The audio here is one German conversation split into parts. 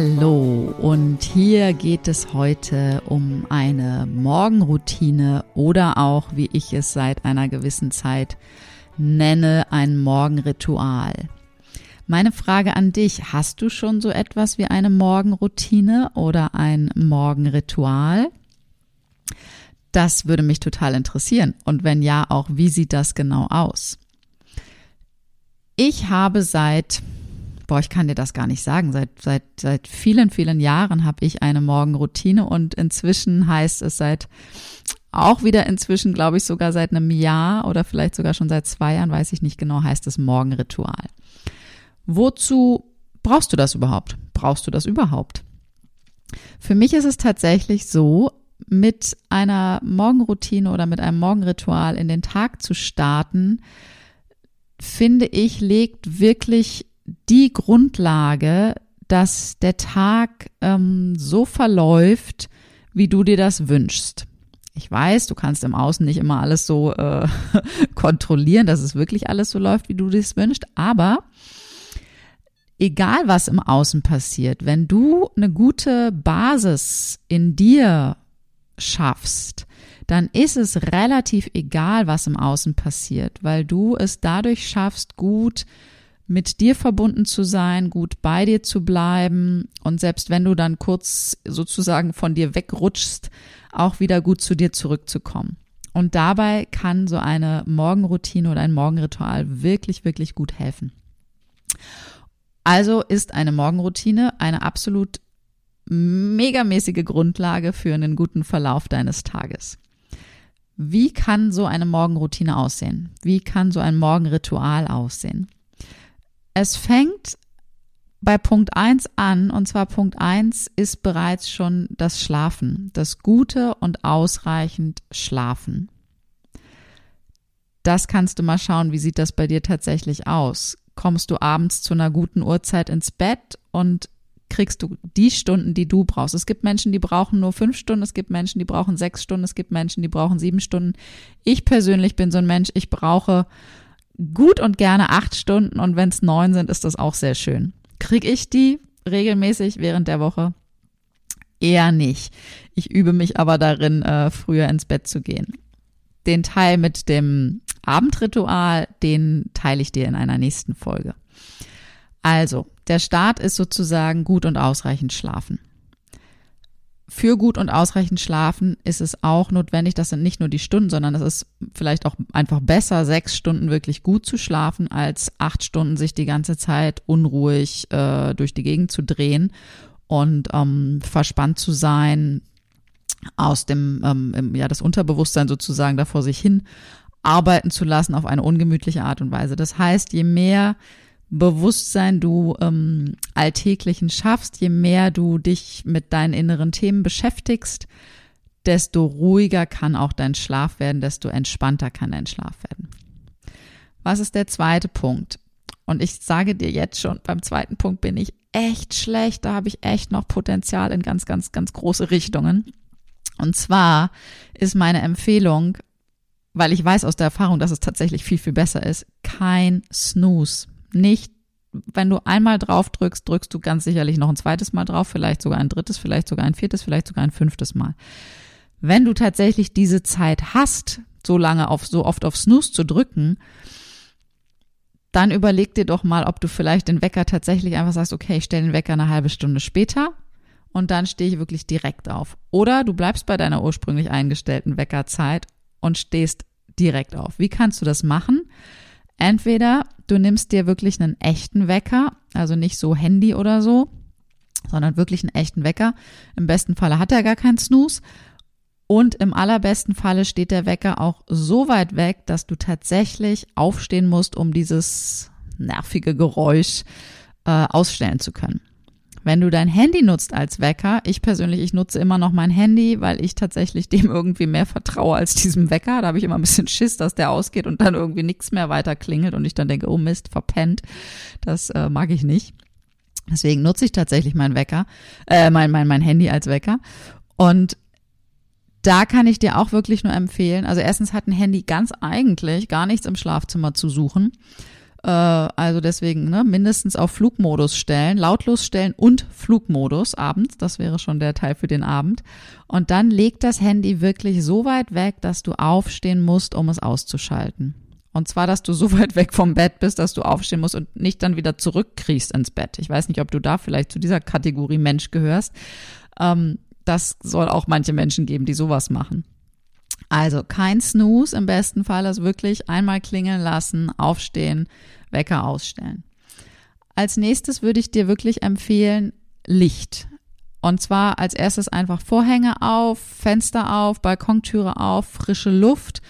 Hallo und hier geht es heute um eine Morgenroutine oder auch, wie ich es seit einer gewissen Zeit nenne, ein Morgenritual. Meine Frage an dich, hast du schon so etwas wie eine Morgenroutine oder ein Morgenritual? Das würde mich total interessieren. Und wenn ja, auch wie sieht das genau aus? Ich habe seit boah, ich kann dir das gar nicht sagen. Seit, seit, seit vielen, vielen Jahren habe ich eine Morgenroutine und inzwischen heißt es seit auch wieder inzwischen, glaube ich, sogar seit einem Jahr oder vielleicht sogar schon seit zwei Jahren, weiß ich nicht genau, heißt es Morgenritual. Wozu brauchst du das überhaupt? Brauchst du das überhaupt? Für mich ist es tatsächlich so, mit einer Morgenroutine oder mit einem Morgenritual in den Tag zu starten, finde ich, legt wirklich die Grundlage, dass der Tag ähm, so verläuft, wie du dir das wünschst. Ich weiß, du kannst im Außen nicht immer alles so äh, kontrollieren, dass es wirklich alles so läuft, wie du dir das wünschst, aber egal was im Außen passiert, wenn du eine gute Basis in dir schaffst, dann ist es relativ egal, was im Außen passiert, weil du es dadurch schaffst, gut mit dir verbunden zu sein, gut bei dir zu bleiben und selbst wenn du dann kurz sozusagen von dir wegrutschst, auch wieder gut zu dir zurückzukommen. Und dabei kann so eine Morgenroutine oder ein Morgenritual wirklich, wirklich gut helfen. Also ist eine Morgenroutine eine absolut megamäßige Grundlage für einen guten Verlauf deines Tages. Wie kann so eine Morgenroutine aussehen? Wie kann so ein Morgenritual aussehen? Es fängt bei Punkt 1 an, und zwar Punkt 1 ist bereits schon das Schlafen, das gute und ausreichend Schlafen. Das kannst du mal schauen, wie sieht das bei dir tatsächlich aus? Kommst du abends zu einer guten Uhrzeit ins Bett und kriegst du die Stunden, die du brauchst. Es gibt Menschen, die brauchen nur fünf Stunden, es gibt Menschen, die brauchen sechs Stunden, es gibt Menschen, die brauchen sieben Stunden. Ich persönlich bin so ein Mensch, ich brauche gut und gerne acht Stunden und wenn es neun sind, ist das auch sehr schön. Krieg ich die regelmäßig während der Woche? Eher nicht. Ich übe mich aber darin, äh, früher ins Bett zu gehen. Den Teil mit dem Abendritual, den teile ich dir in einer nächsten Folge. Also, der Start ist sozusagen gut und ausreichend schlafen für gut und ausreichend Schlafen ist es auch notwendig, das sind nicht nur die Stunden, sondern es ist vielleicht auch einfach besser, sechs Stunden wirklich gut zu schlafen, als acht Stunden sich die ganze Zeit unruhig äh, durch die Gegend zu drehen und ähm, verspannt zu sein, aus dem, ähm, ja, das Unterbewusstsein sozusagen davor sich hin arbeiten zu lassen auf eine ungemütliche Art und Weise. Das heißt, je mehr Bewusstsein du ähm, alltäglichen schaffst, je mehr du dich mit deinen inneren Themen beschäftigst, desto ruhiger kann auch dein Schlaf werden, desto entspannter kann dein Schlaf werden. Was ist der zweite Punkt? Und ich sage dir jetzt schon, beim zweiten Punkt bin ich echt schlecht, da habe ich echt noch Potenzial in ganz, ganz, ganz große Richtungen. Und zwar ist meine Empfehlung, weil ich weiß aus der Erfahrung, dass es tatsächlich viel, viel besser ist, kein Snooze nicht, wenn du einmal drauf drückst, drückst du ganz sicherlich noch ein zweites Mal drauf, vielleicht sogar ein drittes, vielleicht sogar ein viertes, vielleicht sogar ein fünftes Mal. Wenn du tatsächlich diese Zeit hast, so lange auf, so oft auf Snooze zu drücken, dann überleg dir doch mal, ob du vielleicht den Wecker tatsächlich einfach sagst, okay, ich stelle den Wecker eine halbe Stunde später und dann stehe ich wirklich direkt auf. Oder du bleibst bei deiner ursprünglich eingestellten Weckerzeit und stehst direkt auf. Wie kannst du das machen? Entweder du nimmst dir wirklich einen echten Wecker, also nicht so Handy oder so, sondern wirklich einen echten Wecker. Im besten Falle hat er gar keinen Snooze. Und im allerbesten Falle steht der Wecker auch so weit weg, dass du tatsächlich aufstehen musst, um dieses nervige Geräusch äh, ausstellen zu können. Wenn du dein Handy nutzt als Wecker, ich persönlich, ich nutze immer noch mein Handy, weil ich tatsächlich dem irgendwie mehr vertraue als diesem Wecker. Da habe ich immer ein bisschen Schiss, dass der ausgeht und dann irgendwie nichts mehr weiter klingelt und ich dann denke, oh Mist, verpennt. Das äh, mag ich nicht. Deswegen nutze ich tatsächlich meinen Wecker, äh, mein, mein, mein Handy als Wecker. Und da kann ich dir auch wirklich nur empfehlen. Also erstens hat ein Handy ganz eigentlich gar nichts im Schlafzimmer zu suchen. Äh, also deswegen ne, mindestens auf Flugmodus stellen, lautlos stellen und Flugmodus abends. Das wäre schon der Teil für den Abend. Und dann legt das Handy wirklich so weit weg, dass du aufstehen musst, um es auszuschalten. Und zwar, dass du so weit weg vom Bett bist, dass du aufstehen musst und nicht dann wieder zurückkriegst ins Bett. Ich weiß nicht, ob du da vielleicht zu dieser Kategorie Mensch gehörst. Ähm, das soll auch manche Menschen geben, die sowas machen. Also kein Snooze im besten Fall, also wirklich einmal klingeln lassen, aufstehen, Wecker ausstellen. Als nächstes würde ich dir wirklich empfehlen, Licht. Und zwar als erstes einfach Vorhänge auf, Fenster auf, Balkontüre auf, frische Luft,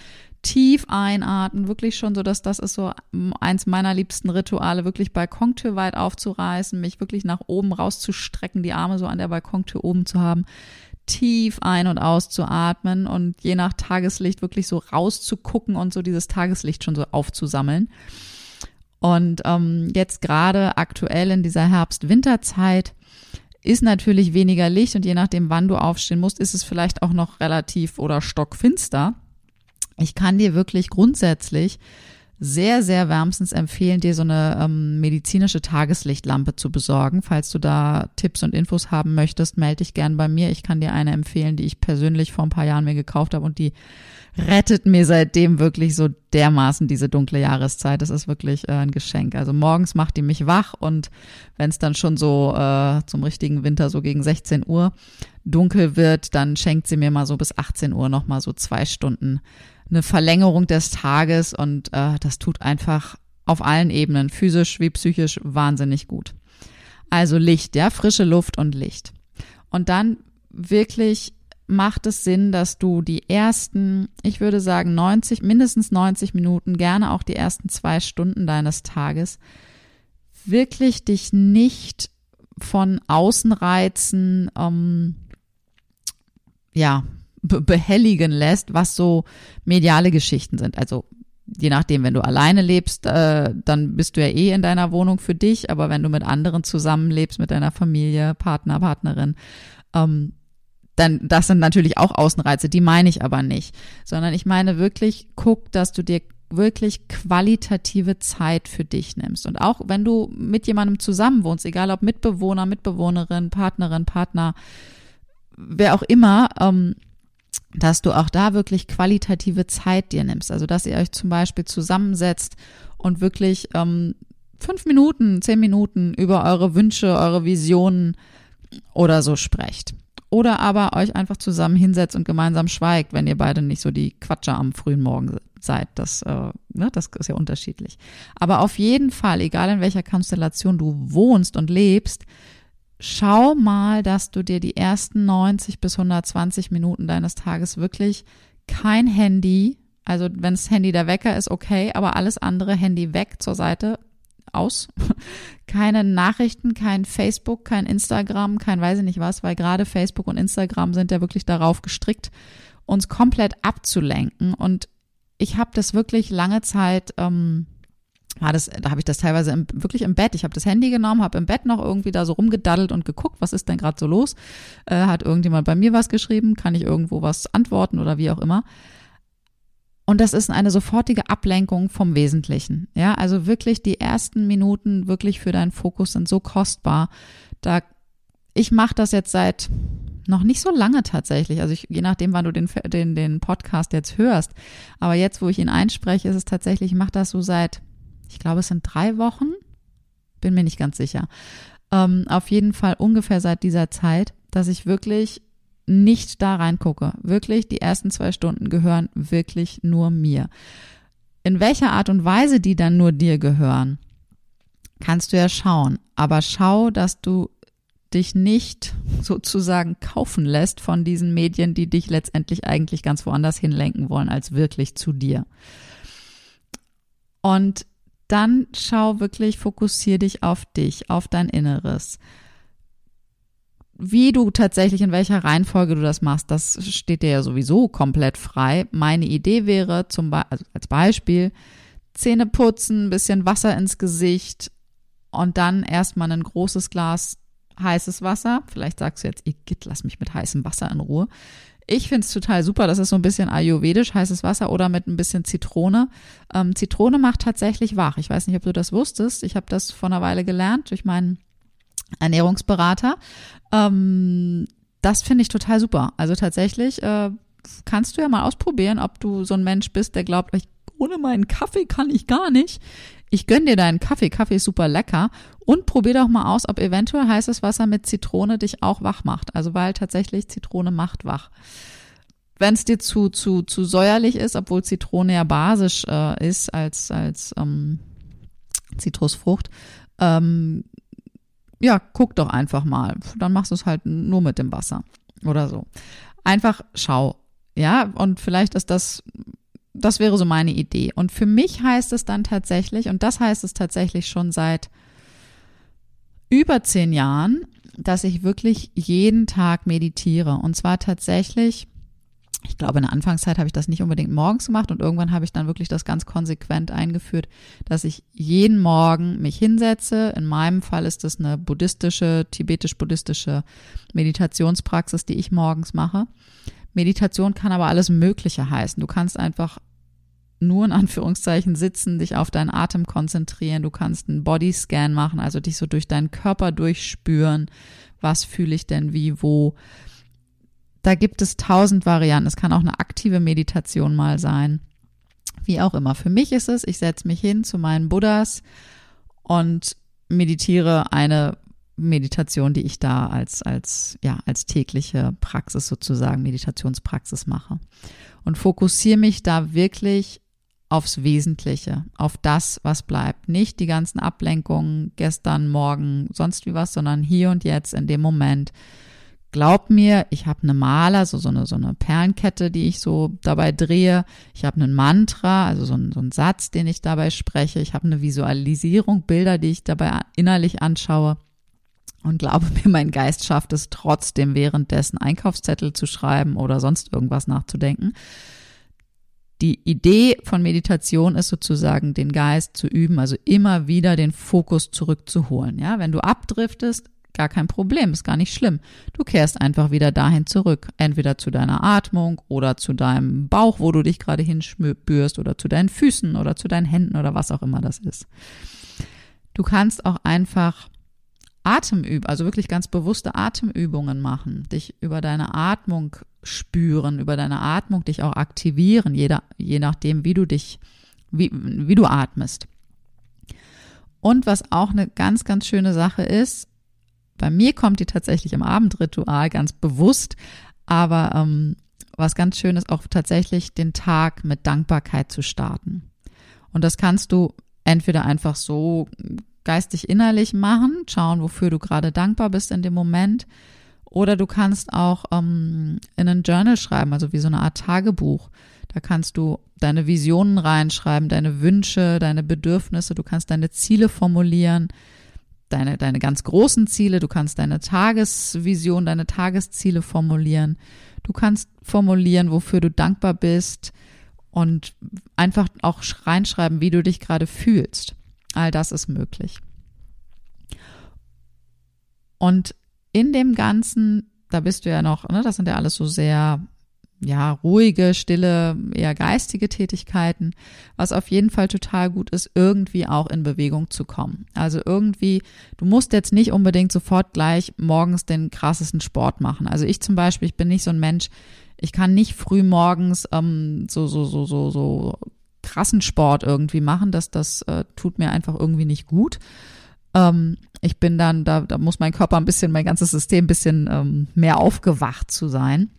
tief einatmen, wirklich schon so, dass das ist so eins meiner liebsten Rituale, wirklich Balkontür weit aufzureißen, mich wirklich nach oben rauszustrecken, die Arme so an der Balkontür oben zu haben, tief ein- und auszuatmen und je nach Tageslicht wirklich so rauszugucken und so dieses Tageslicht schon so aufzusammeln. Und ähm, jetzt gerade aktuell in dieser Herbst-Winterzeit ist natürlich weniger Licht und je nachdem, wann du aufstehen musst, ist es vielleicht auch noch relativ oder stockfinster. Ich kann dir wirklich grundsätzlich sehr, sehr wärmstens empfehlen, dir so eine ähm, medizinische Tageslichtlampe zu besorgen. Falls du da Tipps und Infos haben möchtest, melde dich gern bei mir. Ich kann dir eine empfehlen, die ich persönlich vor ein paar Jahren mir gekauft habe und die rettet mir seitdem wirklich so dermaßen diese dunkle Jahreszeit. Das ist wirklich äh, ein Geschenk. Also morgens macht die mich wach und wenn es dann schon so äh, zum richtigen Winter so gegen 16 Uhr dunkel wird, dann schenkt sie mir mal so bis 18 Uhr noch mal so zwei Stunden eine Verlängerung des Tages und äh, das tut einfach auf allen Ebenen, physisch wie psychisch, wahnsinnig gut. Also Licht, ja, frische Luft und Licht. Und dann wirklich macht es Sinn, dass du die ersten, ich würde sagen 90, mindestens 90 Minuten, gerne auch die ersten zwei Stunden deines Tages, wirklich dich nicht von Außenreizen, ähm, ja, behelligen lässt, was so mediale Geschichten sind. Also je nachdem, wenn du alleine lebst, äh, dann bist du ja eh in deiner Wohnung für dich, aber wenn du mit anderen zusammenlebst, mit deiner Familie, Partner, Partnerin, ähm, dann das sind natürlich auch Außenreize, die meine ich aber nicht, sondern ich meine wirklich, guck, dass du dir wirklich qualitative Zeit für dich nimmst. Und auch wenn du mit jemandem zusammenwohnst, egal ob Mitbewohner, Mitbewohnerin, Partnerin, Partner, wer auch immer, ähm, dass du auch da wirklich qualitative Zeit dir nimmst. Also dass ihr euch zum Beispiel zusammensetzt und wirklich ähm, fünf Minuten, zehn Minuten über eure Wünsche, eure Visionen oder so sprecht. Oder aber euch einfach zusammen hinsetzt und gemeinsam schweigt, wenn ihr beide nicht so die Quatscher am frühen Morgen seid. Das, äh, ne, das ist ja unterschiedlich. Aber auf jeden Fall, egal in welcher Konstellation du wohnst und lebst, schau mal, dass du dir die ersten 90 bis 120 Minuten deines Tages wirklich kein Handy, also wenn das Handy der Wecker ist, okay, aber alles andere Handy weg zur Seite, aus. Keine Nachrichten, kein Facebook, kein Instagram, kein weiß ich nicht was, weil gerade Facebook und Instagram sind ja wirklich darauf gestrickt, uns komplett abzulenken. Und ich habe das wirklich lange Zeit ähm, war das, da habe ich das teilweise im, wirklich im Bett. Ich habe das Handy genommen, habe im Bett noch irgendwie da so rumgedaddelt und geguckt, was ist denn gerade so los? Äh, hat irgendjemand bei mir was geschrieben? Kann ich irgendwo was antworten oder wie auch immer? Und das ist eine sofortige Ablenkung vom Wesentlichen. Ja, also wirklich die ersten Minuten wirklich für deinen Fokus sind so kostbar. Da ich mache das jetzt seit noch nicht so lange tatsächlich. Also ich, je nachdem, wann du den, den, den Podcast jetzt hörst. Aber jetzt, wo ich ihn einspreche, ist es tatsächlich, ich mache das so seit ich glaube, es sind drei Wochen, bin mir nicht ganz sicher. Ähm, auf jeden Fall ungefähr seit dieser Zeit, dass ich wirklich nicht da reingucke. Wirklich, die ersten zwei Stunden gehören wirklich nur mir. In welcher Art und Weise die dann nur dir gehören, kannst du ja schauen. Aber schau, dass du dich nicht sozusagen kaufen lässt von diesen Medien, die dich letztendlich eigentlich ganz woanders hinlenken wollen, als wirklich zu dir. Und dann schau wirklich, fokussier dich auf dich, auf dein Inneres. Wie du tatsächlich, in welcher Reihenfolge du das machst, das steht dir ja sowieso komplett frei. Meine Idee wäre zum Beispiel, also als Beispiel, Zähne putzen, ein bisschen Wasser ins Gesicht und dann erstmal ein großes Glas heißes Wasser. Vielleicht sagst du jetzt, Igitt, lass mich mit heißem Wasser in Ruhe. Ich finde es total super. Das ist so ein bisschen ayurvedisch, heißes Wasser oder mit ein bisschen Zitrone. Ähm, Zitrone macht tatsächlich wach. Ich weiß nicht, ob du das wusstest. Ich habe das vor einer Weile gelernt durch meinen Ernährungsberater. Ähm, das finde ich total super. Also tatsächlich äh, kannst du ja mal ausprobieren, ob du so ein Mensch bist, der glaubt, ohne meinen Kaffee kann ich gar nicht. Ich gönn dir deinen Kaffee. Kaffee ist super lecker. Und probier doch mal aus, ob eventuell heißes Wasser mit Zitrone dich auch wach macht. Also weil tatsächlich Zitrone macht wach. Wenn es dir zu, zu, zu säuerlich ist, obwohl Zitrone ja basisch äh, ist als, als ähm, Zitrusfrucht, ähm, ja, guck doch einfach mal. Dann machst du es halt nur mit dem Wasser oder so. Einfach schau. Ja, und vielleicht ist das das wäre so meine Idee. Und für mich heißt es dann tatsächlich, und das heißt es tatsächlich schon seit über zehn Jahren, dass ich wirklich jeden Tag meditiere. Und zwar tatsächlich, ich glaube, in der Anfangszeit habe ich das nicht unbedingt morgens gemacht und irgendwann habe ich dann wirklich das ganz konsequent eingeführt, dass ich jeden Morgen mich hinsetze. In meinem Fall ist das eine buddhistische, tibetisch-buddhistische Meditationspraxis, die ich morgens mache. Meditation kann aber alles Mögliche heißen. Du kannst einfach nur in Anführungszeichen sitzen, dich auf deinen Atem konzentrieren. Du kannst einen Bodyscan machen, also dich so durch deinen Körper durchspüren. Was fühle ich denn wie, wo? Da gibt es tausend Varianten. Es kann auch eine aktive Meditation mal sein. Wie auch immer. Für mich ist es, ich setze mich hin zu meinen Buddhas und meditiere eine Meditation, die ich da als, als, ja, als tägliche Praxis sozusagen, Meditationspraxis mache. Und fokussiere mich da wirklich aufs Wesentliche, auf das, was bleibt. Nicht die ganzen Ablenkungen gestern, morgen, sonst wie was, sondern hier und jetzt in dem Moment. Glaub mir, ich habe eine Maler, so, so, eine, so eine Perlenkette, die ich so dabei drehe. Ich habe einen Mantra, also so, ein, so einen Satz, den ich dabei spreche. Ich habe eine Visualisierung, Bilder, die ich dabei innerlich anschaue. Und glaube mir, mein Geist schafft es trotzdem währenddessen Einkaufszettel zu schreiben oder sonst irgendwas nachzudenken. Die Idee von Meditation ist sozusagen, den Geist zu üben, also immer wieder den Fokus zurückzuholen. Ja, wenn du abdriftest, gar kein Problem, ist gar nicht schlimm. Du kehrst einfach wieder dahin zurück, entweder zu deiner Atmung oder zu deinem Bauch, wo du dich gerade hinspürst oder zu deinen Füßen oder zu deinen Händen oder was auch immer das ist. Du kannst auch einfach Atemüb, also wirklich ganz bewusste Atemübungen machen, dich über deine Atmung spüren, über deine Atmung dich auch aktivieren, jeder, je nachdem, wie du dich, wie, wie du atmest. Und was auch eine ganz, ganz schöne Sache ist, bei mir kommt die tatsächlich im Abendritual ganz bewusst, aber ähm, was ganz schön ist, auch tatsächlich den Tag mit Dankbarkeit zu starten. Und das kannst du entweder einfach so geistig innerlich machen, schauen, wofür du gerade dankbar bist in dem Moment. Oder du kannst auch ähm, in ein Journal schreiben, also wie so eine Art Tagebuch. Da kannst du deine Visionen reinschreiben, deine Wünsche, deine Bedürfnisse, du kannst deine Ziele formulieren, deine, deine ganz großen Ziele, du kannst deine Tagesvision, deine Tagesziele formulieren. Du kannst formulieren, wofür du dankbar bist und einfach auch reinschreiben, wie du dich gerade fühlst. All das ist möglich. Und in dem Ganzen, da bist du ja noch, ne, das sind ja alles so sehr, ja, ruhige, stille, eher geistige Tätigkeiten, was auf jeden Fall total gut ist, irgendwie auch in Bewegung zu kommen. Also irgendwie, du musst jetzt nicht unbedingt sofort gleich morgens den krassesten Sport machen. Also ich zum Beispiel, ich bin nicht so ein Mensch, ich kann nicht früh morgens ähm, so, so, so, so, so krassen Sport irgendwie machen. Das, das äh, tut mir einfach irgendwie nicht gut. Ähm, ich bin dann, da, da muss mein Körper ein bisschen, mein ganzes System ein bisschen ähm, mehr aufgewacht zu sein.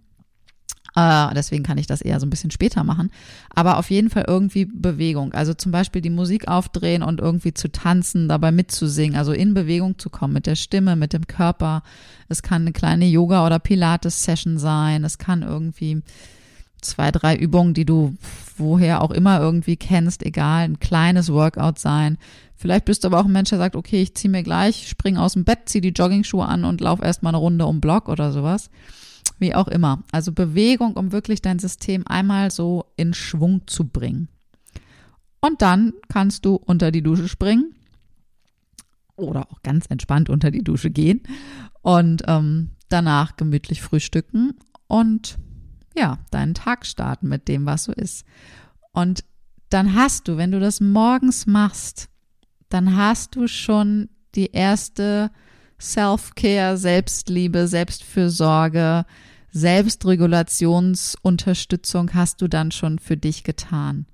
Äh, deswegen kann ich das eher so ein bisschen später machen. Aber auf jeden Fall irgendwie Bewegung. Also zum Beispiel die Musik aufdrehen und irgendwie zu tanzen, dabei mitzusingen, also in Bewegung zu kommen mit der Stimme, mit dem Körper. Es kann eine kleine Yoga- oder Pilates-Session sein. Es kann irgendwie zwei, drei Übungen, die du woher auch immer irgendwie kennst, egal, ein kleines Workout sein. Vielleicht bist du aber auch ein Mensch, der sagt, okay, ich ziehe mir gleich, spring aus dem Bett, zieh die Jogging-Schuhe an und lauf erstmal eine Runde um Block oder sowas. Wie auch immer. Also Bewegung, um wirklich dein System einmal so in Schwung zu bringen. Und dann kannst du unter die Dusche springen oder auch ganz entspannt unter die Dusche gehen und ähm, danach gemütlich frühstücken und ja, deinen Tag starten mit dem, was so ist. Und dann hast du, wenn du das morgens machst, dann hast du schon die erste Self-Care, Selbstliebe, Selbstfürsorge, Selbstregulationsunterstützung hast du dann schon für dich getan.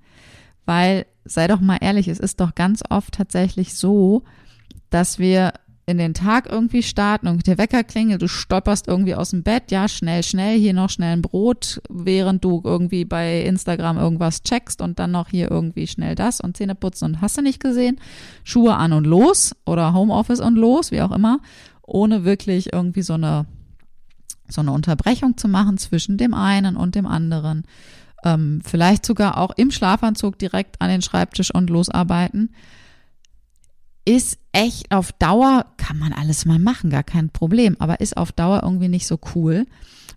Weil, sei doch mal ehrlich, es ist doch ganz oft tatsächlich so, dass wir in den Tag irgendwie starten und der Wecker klingelt, du stolperst irgendwie aus dem Bett, ja, schnell, schnell, hier noch schnell ein Brot, während du irgendwie bei Instagram irgendwas checkst und dann noch hier irgendwie schnell das und Zähne putzen und hast du nicht gesehen, Schuhe an und los oder Homeoffice und los, wie auch immer, ohne wirklich irgendwie so eine, so eine Unterbrechung zu machen zwischen dem einen und dem anderen. Ähm, vielleicht sogar auch im Schlafanzug direkt an den Schreibtisch und losarbeiten ist echt auf Dauer, kann man alles mal machen, gar kein Problem, aber ist auf Dauer irgendwie nicht so cool.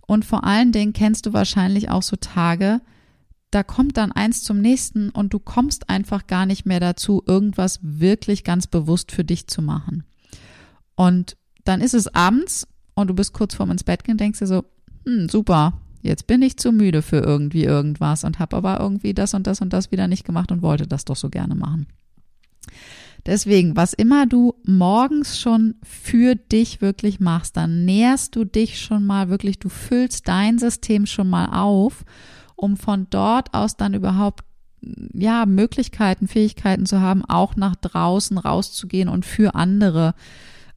Und vor allen Dingen kennst du wahrscheinlich auch so Tage, da kommt dann eins zum nächsten und du kommst einfach gar nicht mehr dazu, irgendwas wirklich ganz bewusst für dich zu machen. Und dann ist es abends und du bist kurz vorm ins Bett gehen, denkst dir so, hm, super, jetzt bin ich zu müde für irgendwie irgendwas und habe aber irgendwie das und das und das wieder nicht gemacht und wollte das doch so gerne machen. Deswegen, was immer du morgens schon für dich wirklich machst, dann nährst du dich schon mal wirklich, du füllst dein System schon mal auf, um von dort aus dann überhaupt ja, Möglichkeiten, Fähigkeiten zu haben, auch nach draußen rauszugehen und für andere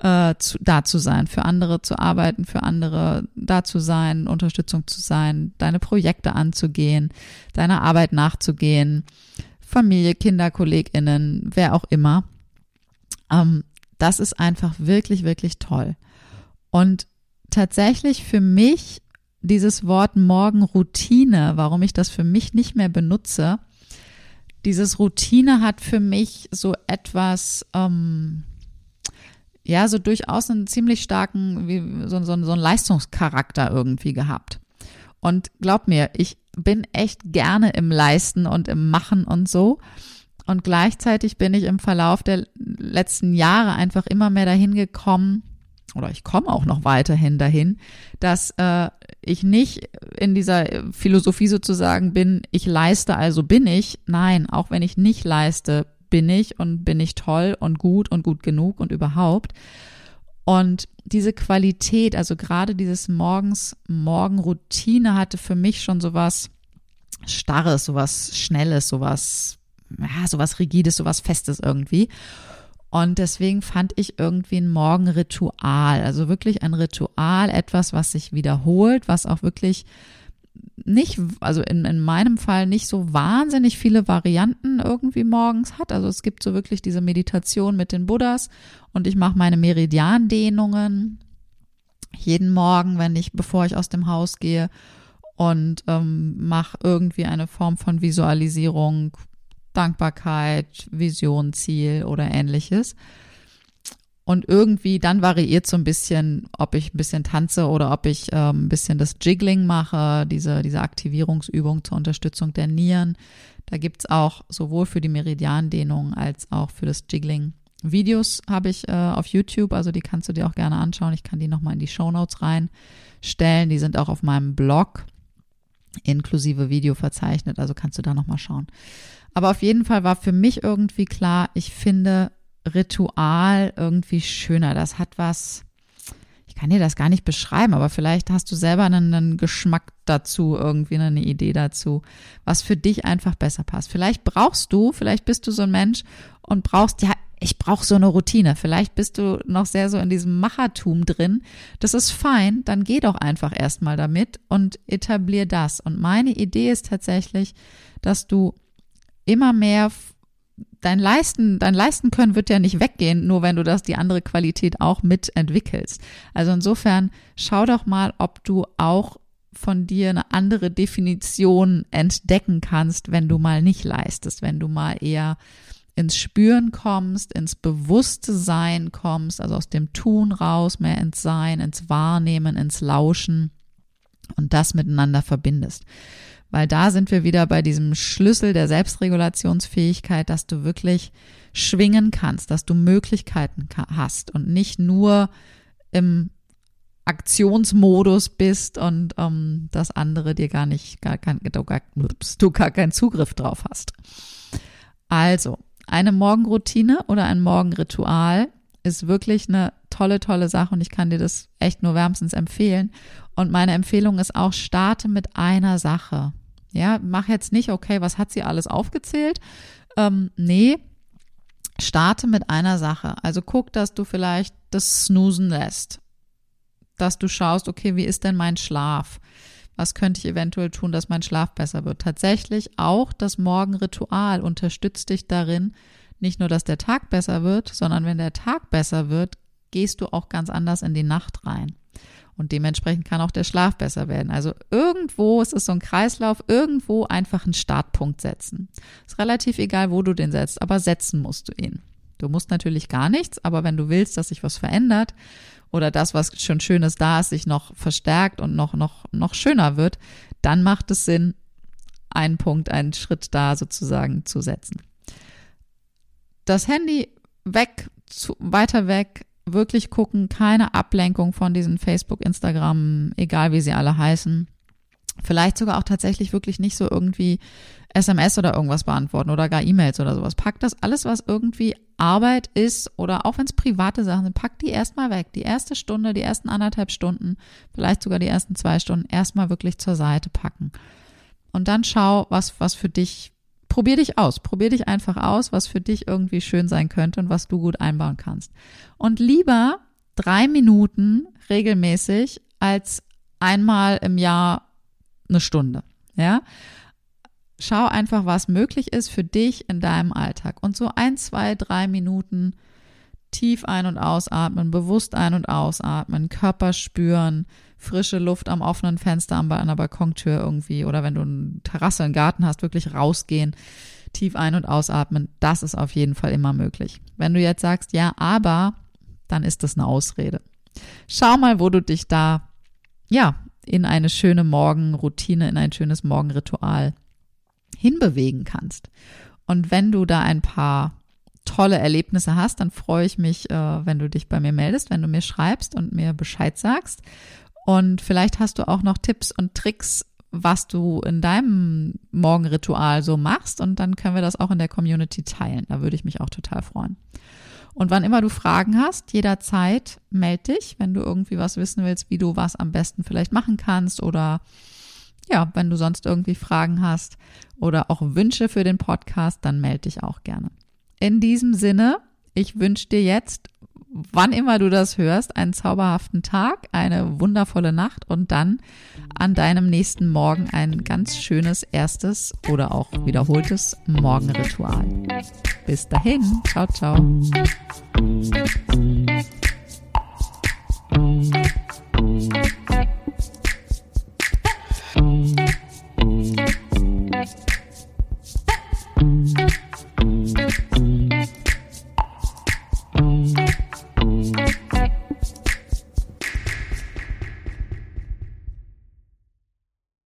äh, zu, da zu sein, für andere zu arbeiten, für andere da zu sein, Unterstützung zu sein, deine Projekte anzugehen, deiner Arbeit nachzugehen, Familie, Kinder, KollegInnen, wer auch immer. Ähm, das ist einfach wirklich, wirklich toll. Und tatsächlich für mich dieses Wort Morgenroutine, warum ich das für mich nicht mehr benutze, dieses Routine hat für mich so etwas, ähm, ja, so durchaus einen ziemlich starken, wie, so, so, so einen Leistungscharakter irgendwie gehabt. Und glaub mir, ich bin echt gerne im Leisten und im Machen und so. Und gleichzeitig bin ich im Verlauf der letzten Jahre einfach immer mehr dahin gekommen, oder ich komme auch noch weiterhin dahin, dass äh, ich nicht in dieser Philosophie sozusagen bin, ich leiste, also bin ich. Nein, auch wenn ich nicht leiste, bin ich und bin ich toll und gut und gut genug und überhaupt. Und diese Qualität, also gerade dieses Morgens, Morgenroutine hatte für mich schon sowas Starres, sowas Schnelles, sowas ja, sowas Rigides, sowas Festes irgendwie. Und deswegen fand ich irgendwie ein Morgenritual, also wirklich ein Ritual, etwas, was sich wiederholt, was auch wirklich nicht, also in, in meinem Fall nicht so wahnsinnig viele Varianten irgendwie morgens hat. Also es gibt so wirklich diese Meditation mit den Buddhas und ich mache meine Meridiandehnungen jeden Morgen, wenn ich, bevor ich aus dem Haus gehe und ähm, mache irgendwie eine Form von Visualisierung, Dankbarkeit, Vision, Ziel oder ähnliches. Und irgendwie dann variiert so ein bisschen, ob ich ein bisschen tanze oder ob ich ähm, ein bisschen das Jiggling mache, diese, diese Aktivierungsübung zur Unterstützung der Nieren. Da gibt's auch sowohl für die Meridiandehnung als auch für das Jiggling Videos habe ich äh, auf YouTube, also die kannst du dir auch gerne anschauen. Ich kann die nochmal in die Show Notes reinstellen. Die sind auch auf meinem Blog inklusive Video verzeichnet, also kannst du da nochmal schauen. Aber auf jeden Fall war für mich irgendwie klar, ich finde Ritual irgendwie schöner. Das hat was, ich kann dir das gar nicht beschreiben, aber vielleicht hast du selber einen, einen, Geschmack dazu, irgendwie eine Idee dazu, was für dich einfach besser passt. Vielleicht brauchst du, vielleicht bist du so ein Mensch und brauchst ja ich brauche so eine Routine. Vielleicht bist du noch sehr so in diesem Machertum drin. Das ist fein, dann geh doch einfach erstmal damit und etablier das. Und meine Idee ist tatsächlich, dass du immer mehr dein Leisten, dein Leisten können wird ja nicht weggehen, nur wenn du das die andere Qualität auch mitentwickelst. Also insofern schau doch mal, ob du auch von dir eine andere Definition entdecken kannst, wenn du mal nicht leistest, wenn du mal eher ins Spüren kommst, ins bewusste Sein kommst, also aus dem Tun raus, mehr ins Sein, ins Wahrnehmen, ins Lauschen und das miteinander verbindest. Weil da sind wir wieder bei diesem Schlüssel der Selbstregulationsfähigkeit, dass du wirklich schwingen kannst, dass du Möglichkeiten hast und nicht nur im Aktionsmodus bist und ähm, das andere dir gar nicht, gar kein, du, gar, du gar keinen Zugriff drauf hast. Also, eine Morgenroutine oder ein Morgenritual ist wirklich eine tolle, tolle Sache und ich kann dir das echt nur wärmstens empfehlen. Und meine Empfehlung ist auch, starte mit einer Sache. Ja, mach jetzt nicht, okay, was hat sie alles aufgezählt? Ähm, nee, starte mit einer Sache. Also guck, dass du vielleicht das Snoosen lässt. Dass du schaust, okay, wie ist denn mein Schlaf? Was könnte ich eventuell tun, dass mein Schlaf besser wird? Tatsächlich auch das Morgenritual unterstützt dich darin, nicht nur, dass der Tag besser wird, sondern wenn der Tag besser wird, gehst du auch ganz anders in die Nacht rein. Und dementsprechend kann auch der Schlaf besser werden. Also irgendwo, es ist so ein Kreislauf, irgendwo einfach einen Startpunkt setzen. Ist relativ egal, wo du den setzt, aber setzen musst du ihn. Du musst natürlich gar nichts, aber wenn du willst, dass sich was verändert oder das, was schon Schönes da ist, sich noch verstärkt und noch, noch, noch schöner wird, dann macht es Sinn, einen Punkt, einen Schritt da sozusagen zu setzen. Das Handy weg, zu, weiter weg, wirklich gucken, keine Ablenkung von diesen Facebook, Instagram, egal wie sie alle heißen. Vielleicht sogar auch tatsächlich wirklich nicht so irgendwie SMS oder irgendwas beantworten oder gar E-Mails oder sowas. Pack das alles, was irgendwie Arbeit ist oder auch wenn es private Sachen sind, pack die erstmal weg. Die erste Stunde, die ersten anderthalb Stunden, vielleicht sogar die ersten zwei Stunden erstmal wirklich zur Seite packen. Und dann schau, was, was für dich probier dich aus. Probier dich einfach aus, was für dich irgendwie schön sein könnte und was du gut einbauen kannst. Und lieber drei Minuten regelmäßig als einmal im Jahr eine Stunde. Ja. Schau einfach, was möglich ist für dich in deinem Alltag. Und so ein, zwei, drei Minuten tief ein- und ausatmen, bewusst ein- und ausatmen, Körper spüren, frische Luft am offenen Fenster an einer Balkontür irgendwie oder wenn du eine Terrasse, einen Garten hast, wirklich rausgehen, tief ein- und ausatmen. Das ist auf jeden Fall immer möglich. Wenn du jetzt sagst, ja, aber, dann ist das eine Ausrede. Schau mal, wo du dich da, ja, in eine schöne Morgenroutine, in ein schönes Morgenritual hinbewegen kannst. Und wenn du da ein paar tolle Erlebnisse hast, dann freue ich mich, äh, wenn du dich bei mir meldest, wenn du mir schreibst und mir Bescheid sagst. Und vielleicht hast du auch noch Tipps und Tricks, was du in deinem Morgenritual so machst. Und dann können wir das auch in der Community teilen. Da würde ich mich auch total freuen. Und wann immer du Fragen hast, jederzeit melde dich, wenn du irgendwie was wissen willst, wie du was am besten vielleicht machen kannst oder ja, wenn du sonst irgendwie Fragen hast oder auch Wünsche für den Podcast, dann melde dich auch gerne. In diesem Sinne, ich wünsche dir jetzt wann immer du das hörst, einen zauberhaften Tag, eine wundervolle Nacht und dann an deinem nächsten Morgen ein ganz schönes erstes oder auch wiederholtes Morgenritual. Bis dahin, ciao, ciao.